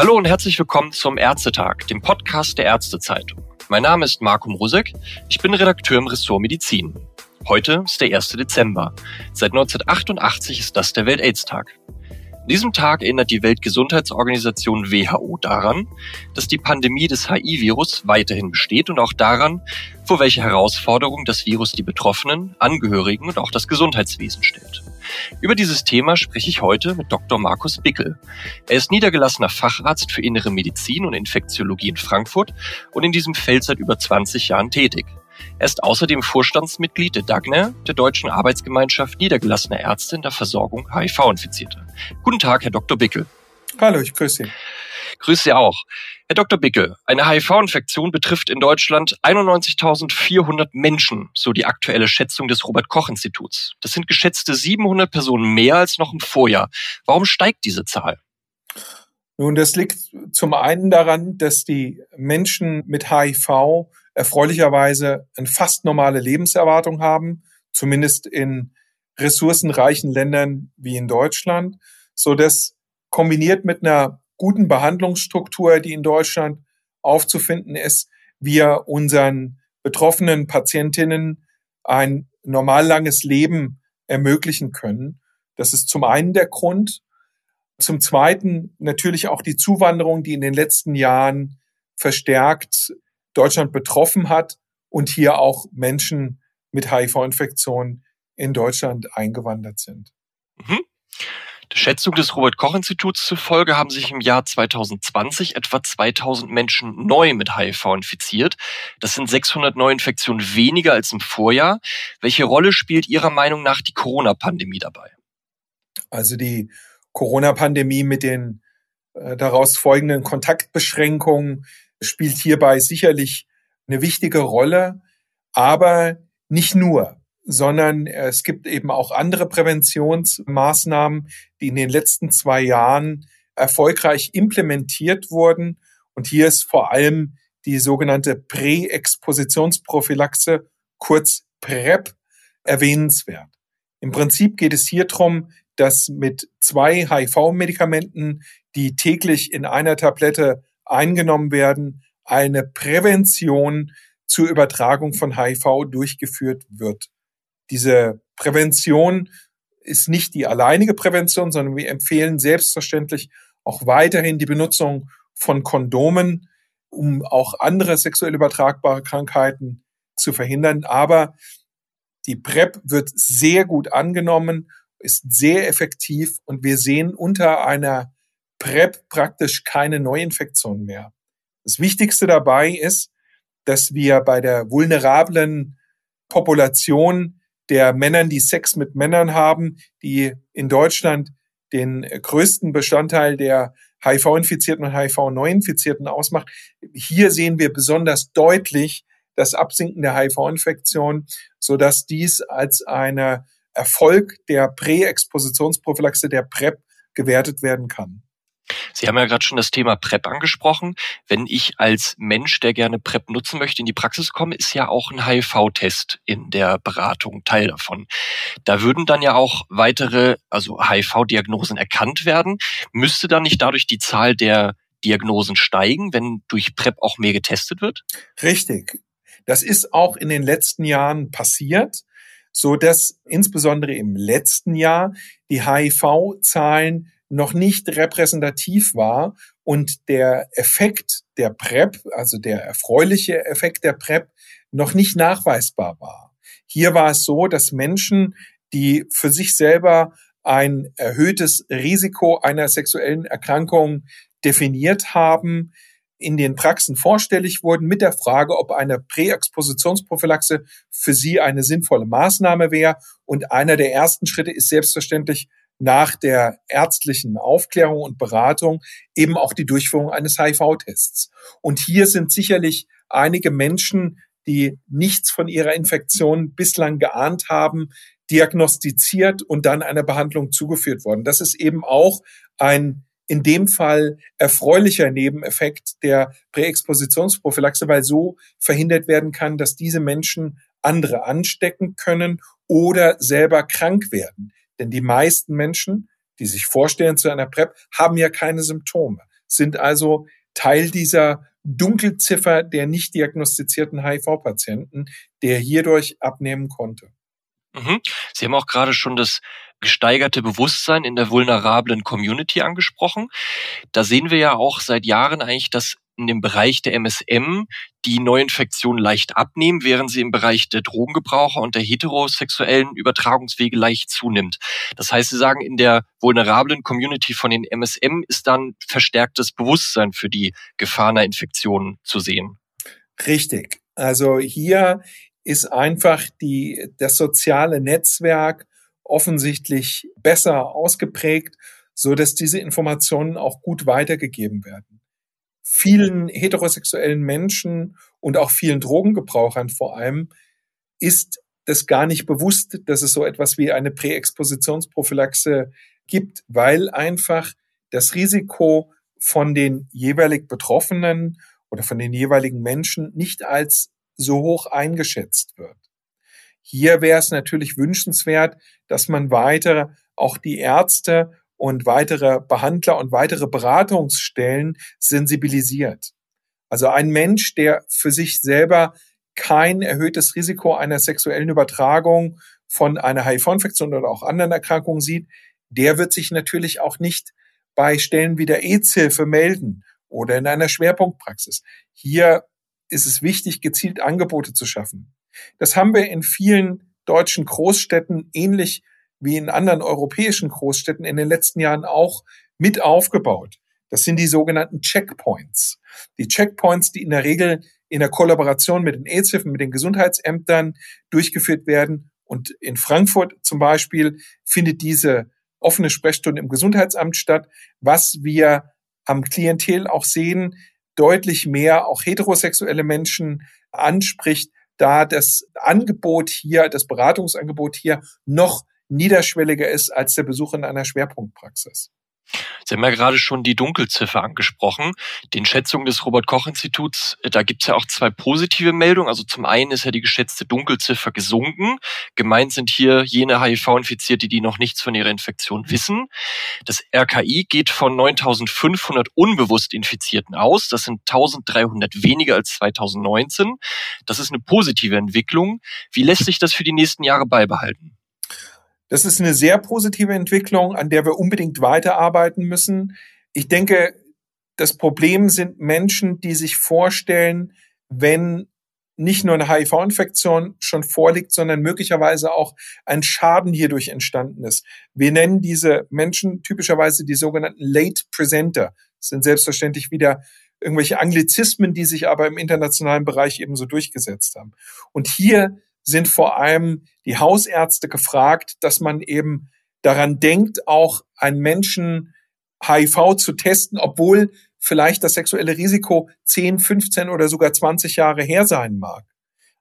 Hallo und herzlich willkommen zum Ärztetag, dem Podcast der Ärztezeitung. Mein Name ist Marco Mrusek, ich bin Redakteur im Ressort Medizin. Heute ist der 1. Dezember. Seit 1988 ist das der Welt-Aids-Tag. An diesem Tag erinnert die Weltgesundheitsorganisation WHO daran, dass die Pandemie des HIV-Virus weiterhin besteht und auch daran, vor welche Herausforderungen das Virus die Betroffenen, Angehörigen und auch das Gesundheitswesen stellt. Über dieses Thema spreche ich heute mit Dr. Markus Bickel. Er ist niedergelassener Facharzt für Innere Medizin und Infektiologie in Frankfurt und in diesem Feld seit über 20 Jahren tätig. Er ist außerdem Vorstandsmitglied der DAGNER, der Deutschen Arbeitsgemeinschaft niedergelassener Ärzte in der Versorgung HIV-Infizierter. Guten Tag, Herr Dr. Bickel. Hallo, ich grüße Sie. Grüße Sie auch. Herr Dr. Bickel, eine HIV-Infektion betrifft in Deutschland 91.400 Menschen, so die aktuelle Schätzung des Robert-Koch-Instituts. Das sind geschätzte 700 Personen mehr als noch im Vorjahr. Warum steigt diese Zahl? Nun, das liegt zum einen daran, dass die Menschen mit HIV erfreulicherweise eine fast normale Lebenserwartung haben, zumindest in ressourcenreichen Ländern wie in Deutschland, so dass kombiniert mit einer guten Behandlungsstruktur, die in Deutschland aufzufinden ist, wir unseren betroffenen Patientinnen ein normal langes Leben ermöglichen können. Das ist zum einen der Grund. Zum zweiten natürlich auch die Zuwanderung, die in den letzten Jahren verstärkt Deutschland betroffen hat und hier auch Menschen mit HIV-Infektionen in Deutschland eingewandert sind. Mhm. Der Schätzung des Robert-Koch-Instituts zufolge haben sich im Jahr 2020 etwa 2000 Menschen neu mit HIV infiziert. Das sind 600 Neuinfektionen weniger als im Vorjahr. Welche Rolle spielt Ihrer Meinung nach die Corona-Pandemie dabei? Also die Corona-Pandemie mit den äh, daraus folgenden Kontaktbeschränkungen spielt hierbei sicherlich eine wichtige Rolle, aber nicht nur sondern es gibt eben auch andere Präventionsmaßnahmen, die in den letzten zwei Jahren erfolgreich implementiert wurden. Und hier ist vor allem die sogenannte Präexpositionsprophylaxe, kurz PrEP, erwähnenswert. Im Prinzip geht es hier darum, dass mit zwei HIV-Medikamenten, die täglich in einer Tablette eingenommen werden, eine Prävention zur Übertragung von HIV durchgeführt wird. Diese Prävention ist nicht die alleinige Prävention, sondern wir empfehlen selbstverständlich auch weiterhin die Benutzung von Kondomen, um auch andere sexuell übertragbare Krankheiten zu verhindern. Aber die PrEP wird sehr gut angenommen, ist sehr effektiv und wir sehen unter einer PrEP praktisch keine Neuinfektion mehr. Das Wichtigste dabei ist, dass wir bei der vulnerablen Population der Männern, die Sex mit Männern haben, die in Deutschland den größten Bestandteil der HIV-Infizierten und HIV-Neuinfizierten ausmacht. Hier sehen wir besonders deutlich das Absinken der HIV-Infektion, so dass dies als eine Erfolg der Präexpositionsprophylaxe der PrEP gewertet werden kann. Sie haben ja gerade schon das Thema PrEP angesprochen. Wenn ich als Mensch, der gerne PrEP nutzen möchte, in die Praxis komme, ist ja auch ein HIV-Test in der Beratung Teil davon. Da würden dann ja auch weitere, also HIV-Diagnosen erkannt werden. Müsste dann nicht dadurch die Zahl der Diagnosen steigen, wenn durch PrEP auch mehr getestet wird? Richtig. Das ist auch in den letzten Jahren passiert, so dass insbesondere im letzten Jahr die HIV-Zahlen noch nicht repräsentativ war und der Effekt der PrEP, also der erfreuliche Effekt der PrEP, noch nicht nachweisbar war. Hier war es so, dass Menschen, die für sich selber ein erhöhtes Risiko einer sexuellen Erkrankung definiert haben, in den Praxen vorstellig wurden mit der Frage, ob eine Präexpositionsprophylaxe für sie eine sinnvolle Maßnahme wäre. Und einer der ersten Schritte ist selbstverständlich nach der ärztlichen Aufklärung und Beratung eben auch die Durchführung eines HIV-Tests. Und hier sind sicherlich einige Menschen, die nichts von ihrer Infektion bislang geahnt haben, diagnostiziert und dann einer Behandlung zugeführt worden. Das ist eben auch ein in dem Fall erfreulicher Nebeneffekt der Präexpositionsprophylaxe, weil so verhindert werden kann, dass diese Menschen andere anstecken können oder selber krank werden. Denn die meisten Menschen, die sich vorstellen zu einer PrEP, haben ja keine Symptome. sind also Teil dieser Dunkelziffer der nicht diagnostizierten HIV-Patienten, der hierdurch abnehmen konnte. Mhm. Sie haben auch gerade schon das gesteigerte Bewusstsein in der vulnerablen Community angesprochen. Da sehen wir ja auch seit Jahren eigentlich, dass in dem Bereich der MSM die Neuinfektionen leicht abnehmen, während sie im Bereich der Drogengebraucher und der heterosexuellen Übertragungswege leicht zunimmt. Das heißt, Sie sagen, in der vulnerablen Community von den MSM ist dann verstärktes Bewusstsein für die Gefahr einer Infektion zu sehen. Richtig. Also hier ist einfach die, das soziale Netzwerk offensichtlich besser ausgeprägt, so dass diese Informationen auch gut weitergegeben werden. Vielen heterosexuellen Menschen und auch vielen Drogengebrauchern vor allem ist das gar nicht bewusst, dass es so etwas wie eine Präexpositionsprophylaxe gibt, weil einfach das Risiko von den jeweilig Betroffenen oder von den jeweiligen Menschen nicht als so hoch eingeschätzt wird. Hier wäre es natürlich wünschenswert, dass man weiter auch die Ärzte und weitere Behandler und weitere Beratungsstellen sensibilisiert. Also ein Mensch, der für sich selber kein erhöhtes Risiko einer sexuellen Übertragung von einer HIV-Infektion oder auch anderen Erkrankungen sieht, der wird sich natürlich auch nicht bei Stellen wie der AIDS-Hilfe melden oder in einer Schwerpunktpraxis. Hier ist es wichtig, gezielt Angebote zu schaffen. Das haben wir in vielen deutschen Großstädten ähnlich wie in anderen europäischen Großstädten in den letzten Jahren auch mit aufgebaut. Das sind die sogenannten Checkpoints. Die Checkpoints, die in der Regel in der Kollaboration mit den AIDS-Hilfen, mit den Gesundheitsämtern durchgeführt werden. Und in Frankfurt zum Beispiel findet diese offene Sprechstunde im Gesundheitsamt statt, was wir am Klientel auch sehen, deutlich mehr auch heterosexuelle Menschen anspricht, da das Angebot hier, das Beratungsangebot hier noch niederschwelliger ist als der Besuch in einer Schwerpunktpraxis. Sie haben ja gerade schon die Dunkelziffer angesprochen. Den Schätzungen des Robert-Koch-Instituts, äh, da gibt es ja auch zwei positive Meldungen. Also zum einen ist ja die geschätzte Dunkelziffer gesunken. Gemeint sind hier jene HIV-Infizierte, die noch nichts von ihrer Infektion wissen. Das RKI geht von 9500 unbewusst Infizierten aus. Das sind 1300 weniger als 2019. Das ist eine positive Entwicklung. Wie lässt sich das für die nächsten Jahre beibehalten? Das ist eine sehr positive Entwicklung, an der wir unbedingt weiterarbeiten müssen. Ich denke, das Problem sind Menschen, die sich vorstellen, wenn nicht nur eine HIV-Infektion schon vorliegt, sondern möglicherweise auch ein Schaden hierdurch entstanden ist. Wir nennen diese Menschen typischerweise die sogenannten Late Presenter. Das sind selbstverständlich wieder irgendwelche Anglizismen, die sich aber im internationalen Bereich ebenso durchgesetzt haben. Und hier sind vor allem die Hausärzte gefragt, dass man eben daran denkt, auch einen Menschen HIV zu testen, obwohl vielleicht das sexuelle Risiko 10, 15 oder sogar 20 Jahre her sein mag.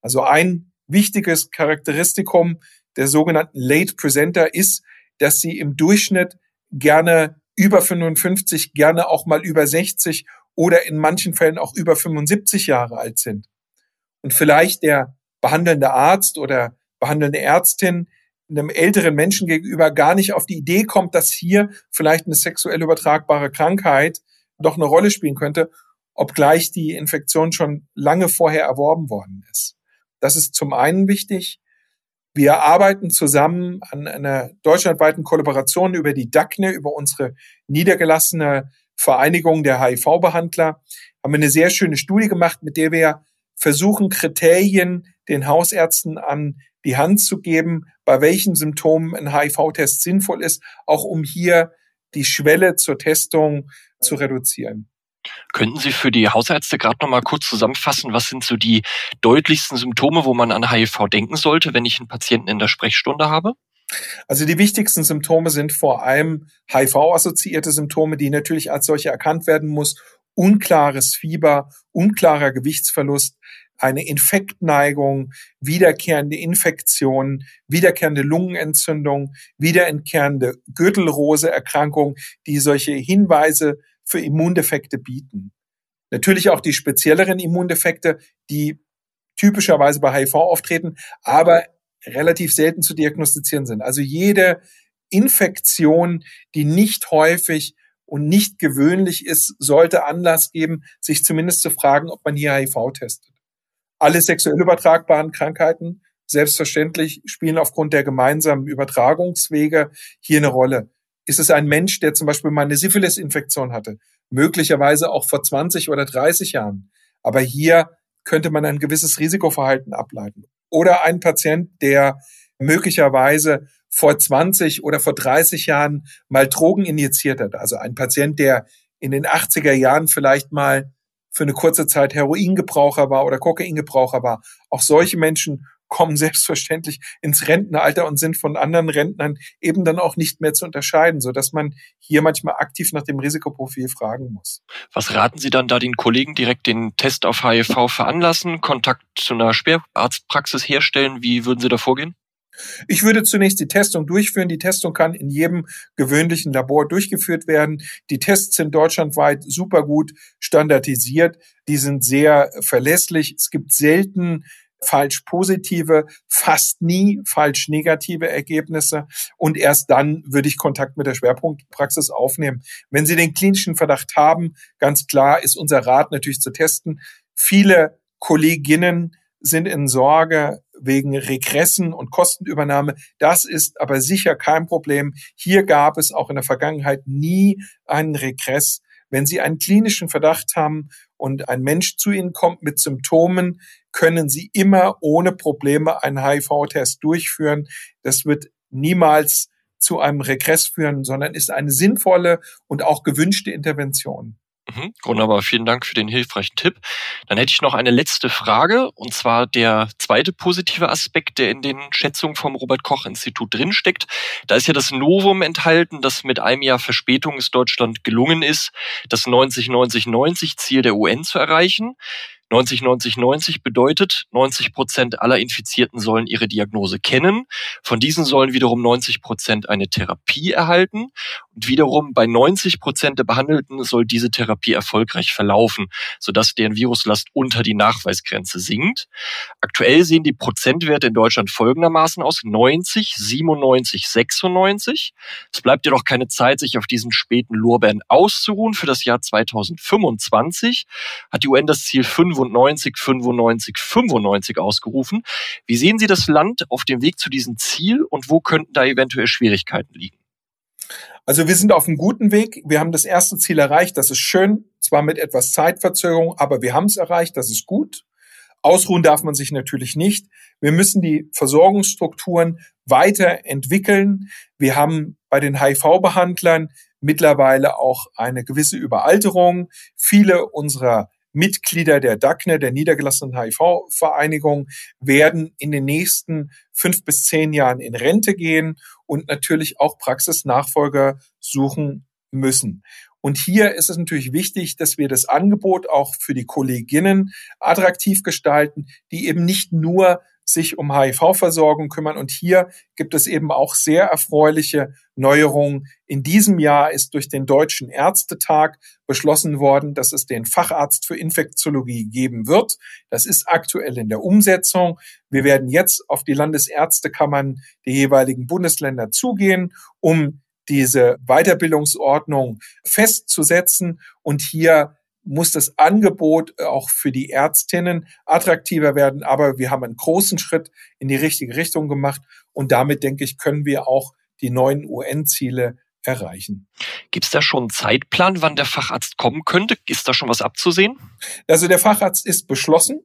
Also ein wichtiges Charakteristikum der sogenannten Late Presenter ist, dass sie im Durchschnitt gerne über 55, gerne auch mal über 60 oder in manchen Fällen auch über 75 Jahre alt sind. Und vielleicht der behandelnde Arzt oder behandelnde Ärztin einem älteren Menschen gegenüber gar nicht auf die Idee kommt, dass hier vielleicht eine sexuell übertragbare Krankheit doch eine Rolle spielen könnte, obgleich die Infektion schon lange vorher erworben worden ist. Das ist zum einen wichtig. Wir arbeiten zusammen an einer deutschlandweiten Kollaboration über die DACNE, über unsere niedergelassene Vereinigung der HIV-Behandler, haben wir eine sehr schöne Studie gemacht, mit der wir versuchen, Kriterien den Hausärzten an die Hand zu geben, bei welchen Symptomen ein HIV-Test sinnvoll ist, auch um hier die Schwelle zur Testung zu reduzieren. Könnten Sie für die Hausärzte gerade noch mal kurz zusammenfassen, was sind so die deutlichsten Symptome, wo man an HIV denken sollte, wenn ich einen Patienten in der Sprechstunde habe? Also die wichtigsten Symptome sind vor allem HIV-assoziierte Symptome, die natürlich als solche erkannt werden muss. Unklares Fieber, unklarer Gewichtsverlust, eine Infektneigung, wiederkehrende Infektionen, wiederkehrende Lungenentzündung, wiederkehrende Gürtelrose-Erkrankung, die solche Hinweise für Immundefekte bieten. Natürlich auch die spezielleren Immundefekte, die typischerweise bei HIV auftreten, aber relativ selten zu diagnostizieren sind. Also jede Infektion, die nicht häufig und nicht gewöhnlich ist, sollte Anlass geben, sich zumindest zu fragen, ob man hier HIV testet. Alle sexuell übertragbaren Krankheiten, selbstverständlich, spielen aufgrund der gemeinsamen Übertragungswege hier eine Rolle. Ist es ein Mensch, der zum Beispiel mal eine Syphilis-Infektion hatte, möglicherweise auch vor 20 oder 30 Jahren, aber hier könnte man ein gewisses Risikoverhalten ableiten. Oder ein Patient, der möglicherweise vor 20 oder vor 30 Jahren mal Drogen injiziert hat. Also ein Patient, der in den 80er Jahren vielleicht mal für eine kurze Zeit Heroingebraucher war oder Kokaingebraucher war. Auch solche Menschen kommen selbstverständlich ins Rentenalter und sind von anderen Rentnern eben dann auch nicht mehr zu unterscheiden, so dass man hier manchmal aktiv nach dem Risikoprofil fragen muss. Was raten Sie dann da den Kollegen direkt den Test auf HIV veranlassen, Kontakt zu einer Schwerarztpraxis herstellen? Wie würden Sie da vorgehen? Ich würde zunächst die Testung durchführen. Die Testung kann in jedem gewöhnlichen Labor durchgeführt werden. Die Tests sind deutschlandweit super gut standardisiert. Die sind sehr verlässlich. Es gibt selten falsch positive, fast nie falsch negative Ergebnisse. Und erst dann würde ich Kontakt mit der Schwerpunktpraxis aufnehmen. Wenn Sie den klinischen Verdacht haben, ganz klar ist unser Rat natürlich zu testen. Viele Kolleginnen sind in Sorge wegen Regressen und Kostenübernahme. Das ist aber sicher kein Problem. Hier gab es auch in der Vergangenheit nie einen Regress. Wenn Sie einen klinischen Verdacht haben und ein Mensch zu Ihnen kommt mit Symptomen, können Sie immer ohne Probleme einen HIV-Test durchführen. Das wird niemals zu einem Regress führen, sondern ist eine sinnvolle und auch gewünschte Intervention. Mhm, wunderbar, vielen Dank für den hilfreichen Tipp. Dann hätte ich noch eine letzte Frage, und zwar der zweite positive Aspekt, der in den Schätzungen vom Robert Koch Institut drinsteckt. Da ist ja das Novum enthalten, dass mit einem Jahr Verspätung es Deutschland gelungen ist, das 90-90-90 Ziel der UN zu erreichen. 90-90-90 bedeutet, 90 Prozent aller Infizierten sollen ihre Diagnose kennen. Von diesen sollen wiederum 90 Prozent eine Therapie erhalten. Und wiederum bei 90 Prozent der Behandelten soll diese Therapie erfolgreich verlaufen, sodass deren Viruslast unter die Nachweisgrenze sinkt. Aktuell sehen die Prozentwerte in Deutschland folgendermaßen aus. 90, 97, 96. Es bleibt jedoch keine Zeit, sich auf diesen späten Lorbeeren auszuruhen. Für das Jahr 2025 hat die UN das Ziel 5 95, 95, 95 ausgerufen. Wie sehen Sie das Land auf dem Weg zu diesem Ziel und wo könnten da eventuell Schwierigkeiten liegen? Also wir sind auf einem guten Weg. Wir haben das erste Ziel erreicht. Das ist schön, zwar mit etwas Zeitverzögerung, aber wir haben es erreicht. Das ist gut. Ausruhen darf man sich natürlich nicht. Wir müssen die Versorgungsstrukturen weiterentwickeln. Wir haben bei den HIV-Behandlern mittlerweile auch eine gewisse Überalterung. Viele unserer Mitglieder der DACNE, der niedergelassenen HIV-Vereinigung, werden in den nächsten fünf bis zehn Jahren in Rente gehen und natürlich auch Praxisnachfolger suchen müssen. Und hier ist es natürlich wichtig, dass wir das Angebot auch für die Kolleginnen attraktiv gestalten, die eben nicht nur sich um HIV-Versorgung kümmern. Und hier gibt es eben auch sehr erfreuliche Neuerungen. In diesem Jahr ist durch den Deutschen Ärztetag beschlossen worden, dass es den Facharzt für Infektiologie geben wird. Das ist aktuell in der Umsetzung. Wir werden jetzt auf die Landesärztekammern der jeweiligen Bundesländer zugehen, um diese Weiterbildungsordnung festzusetzen und hier muss das Angebot auch für die Ärztinnen attraktiver werden. Aber wir haben einen großen Schritt in die richtige Richtung gemacht. Und damit, denke ich, können wir auch die neuen UN-Ziele erreichen. Gibt es da schon einen Zeitplan, wann der Facharzt kommen könnte? Ist da schon was abzusehen? Also der Facharzt ist beschlossen.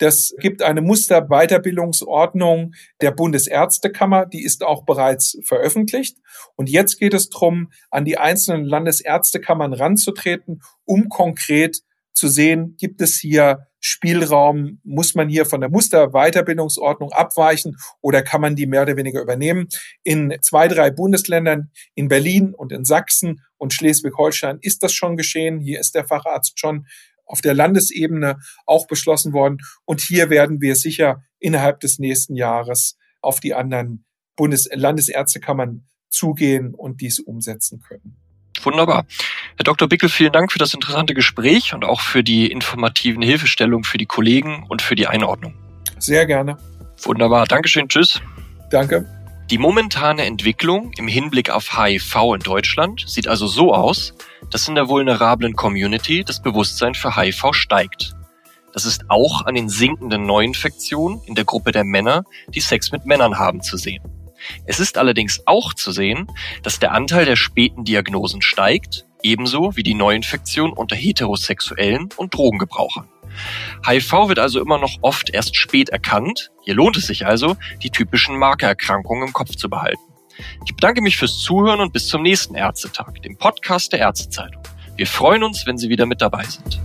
Das gibt eine Musterweiterbildungsordnung der Bundesärztekammer, die ist auch bereits veröffentlicht. Und jetzt geht es darum, an die einzelnen Landesärztekammern ranzutreten, um konkret zu sehen, gibt es hier Spielraum, muss man hier von der Musterweiterbildungsordnung abweichen oder kann man die mehr oder weniger übernehmen. In zwei, drei Bundesländern, in Berlin und in Sachsen und Schleswig-Holstein ist das schon geschehen. Hier ist der Facharzt schon auf der Landesebene auch beschlossen worden. Und hier werden wir sicher innerhalb des nächsten Jahres auf die anderen Bundes Landesärztekammern zugehen und dies umsetzen können. Wunderbar. Herr Dr. Bickel, vielen Dank für das interessante Gespräch und auch für die informativen Hilfestellungen für die Kollegen und für die Einordnung. Sehr gerne. Wunderbar. Dankeschön. Tschüss. Danke. Die momentane Entwicklung im Hinblick auf HIV in Deutschland sieht also so aus, dass in der vulnerablen Community das Bewusstsein für HIV steigt. Das ist auch an den sinkenden Neuinfektionen in der Gruppe der Männer, die Sex mit Männern haben, zu sehen. Es ist allerdings auch zu sehen, dass der Anteil der späten Diagnosen steigt, ebenso wie die Neuinfektion unter Heterosexuellen und Drogengebrauchern. HIV wird also immer noch oft erst spät erkannt. Hier lohnt es sich also, die typischen Markererkrankungen im Kopf zu behalten. Ich bedanke mich fürs Zuhören und bis zum nächsten Ärztetag, dem Podcast der Ärztezeitung. Wir freuen uns, wenn Sie wieder mit dabei sind.